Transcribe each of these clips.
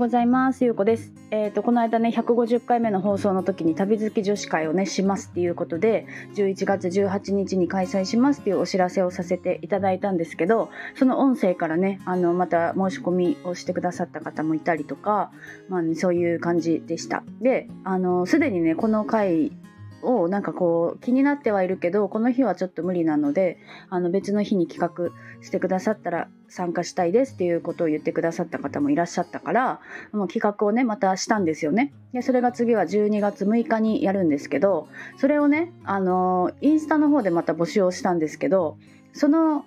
ございます。ゆうこです。えっ、ー、と、この間ね、150回目の放送の時に旅好き女子会をね、しますっていうことで、11月18日に開催しますっていうお知らせをさせていただいたんですけど、その音声からね、あの、また申し込みをしてくださった方もいたりとか、まあ、ね、そういう感じでした。で、あの、すでにね、この回をなんかこう気になってはいるけどこの日はちょっと無理なのであの別の日に企画してくださったら参加したいですっていうことを言ってくださった方もいらっしゃったからもう企画をねまたしたんですよね。でそれが次は12月6日にやるんですけどそれをねあのインスタの方でまた募集をしたんですけどその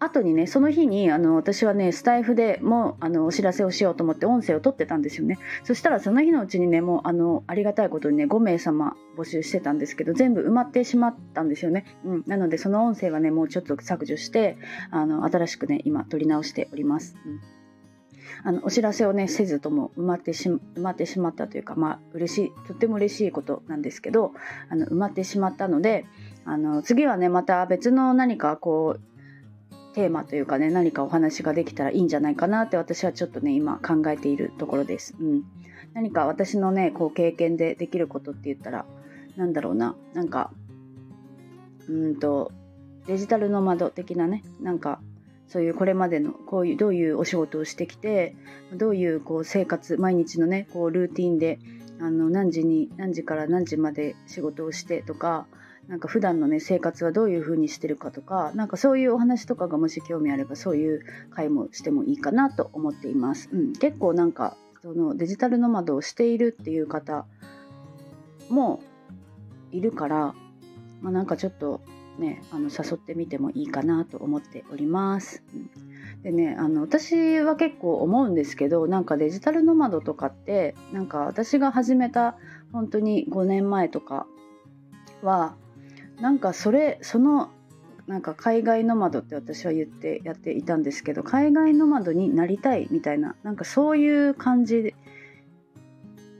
後にねその日にあの私はねスタイフでもあのお知らせをしようと思って音声を取ってたんですよね。そしたらその日のうちにねもうあのありがたいことにね5名様募集してたんですけど全部埋まってしまったんですよね、うん、なのでその音声はねもうちょっと削除してあの新しくね今取り直しております、うん。あのお知らせをねせずとも埋まってし埋まってしまったというかまあ嬉しいとっても嬉しいことなんですけどあの埋まってしまったのであの次はねまた別の何かこうテーマというかね何かお話ができたらいいんじゃないかなって私はちょっとね今考えているところです。うん、何か私のねこう経験でできることって言ったらなんだろうななんかうんとデジタルノマド的なねなんかそういうこれまでのこういうどういうお仕事をしてきてどういうこう生活毎日のねこうルーティンであの何時に何時から何時まで仕事をしてとかなんか普段のね生活はどういう風にしてるかとかなんかそういうお話とかがもし興味あればそういう回もしてもいいかなと思っています。うん、結構なんかそのデジタルノマドをしているっていう方もいるから、まあ、なんかちょっとねあの誘ってみてもいいかなと思っております。うん、でねあの私は結構思うんですけどなんかデジタルノマドとかってなんか私が始めた本当に5年前とかはなんかそれそのなんか海外ノマドって私は言ってやっていたんですけど海外ノマドになりたいみたいななんかそういう感じ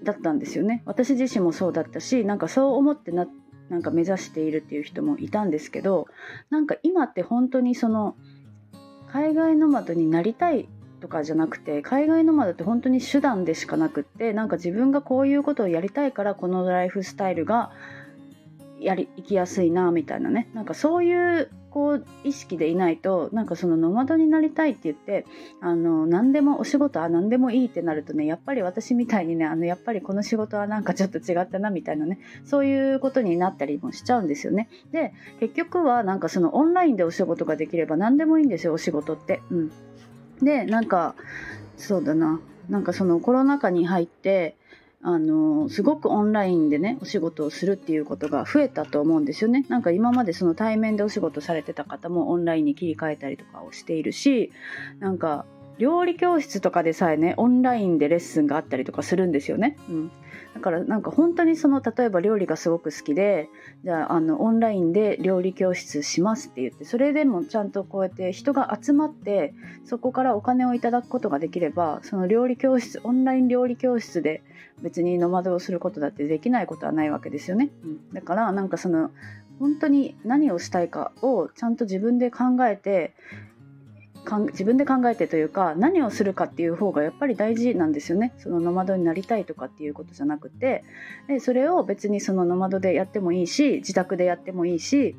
だったんですよね。私自身もそうだったしなんかそう思ってななんか目指しているっていう人もいたんですけどなんか今って本当にその海外ノマドになりたいとかじゃなくて海外ノマドって本当に手段でしかなくってなんか自分がこういうことをやりたいからこのライフスタイルがやり行きやすいなみたいなねなんかそういうこう意識でいないとなんかそのノマドになりたいって言ってあの何でもお仕事は何でもいいってなるとねやっぱり私みたいにねあのやっぱりこの仕事はなんかちょっと違ったなみたいなねそういうことになったりもしちゃうんですよね。で結局はなんかそのオンラインでお仕事ができれば何でもいいんですよお仕事って。うん、でなんかそうだななんかそのコロナ禍に入ってあのすごくオンラインでねお仕事をするっていうことが増えたと思うんですよねなんか今までその対面でお仕事されてた方もオンラインに切り替えたりとかをしているしなんか料理教室とかでさえねオンラインでレッスンがあったりとかするんですよね。うん、だからなんか本当にその例えば料理がすごく好きでじゃああのオンラインで料理教室しますって言ってそれでもちゃんとこうやって人が集まってそこからお金をいただくことができればその料理教室オンライン料理教室で別にノマドをすることだってできないことはないわけですよね。うん、だからなんかその本当に何をしたいかをちゃんと自分で考えて自分で考えてというか何をするかっていう方がやっぱり大事なんですよね。そのノマドになりたいとかっていうことじゃなくて。でそれを別にそのノマドでやってもいいし自宅でやってもいいし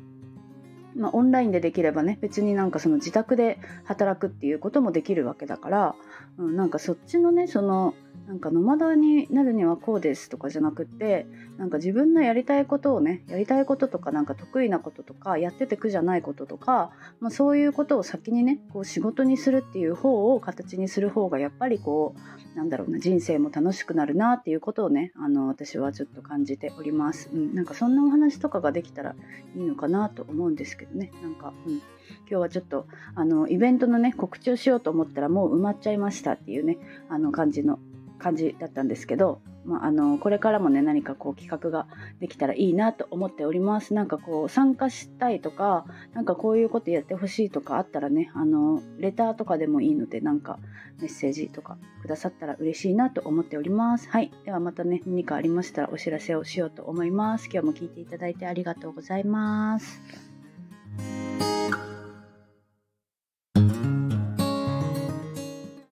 まあ、オンラインでできればね別になんかその自宅で働くっていうこともできるわけだから、うん、なんかそっちのねそのなんかノマドになるにはこうですとかじゃなくってなんか自分のやりたいことをねやりたいこととかなんか得意なこととかやってて苦じゃないこととか、まあ、そういうことを先にねこう仕事にするっていう方を形にする方がやっぱりこうなんだろうな人生も楽しくなるなっていうことをねあの私はちょっと感じております、うん、なんかそんなお話とかができたらいいのかなと思うんですけどね。なんか、うん、今日はちょっとあのイベントのね告知をしようと思ったらもう埋まっちゃいましたっていうねあの感じの感じだったんですけど、まあ、あのこれからもね何かこう企画ができたらいいなと思っております。なんかこう参加したいとかなんかこういうことやってほしいとかあったらねあのレターとかでもいいのでなんかメッセージとかくださったら嬉しいなと思っております。はい。ではまたね何かありましたらお知らせをしようと思います。今日も聞いていただいてありがとうございます。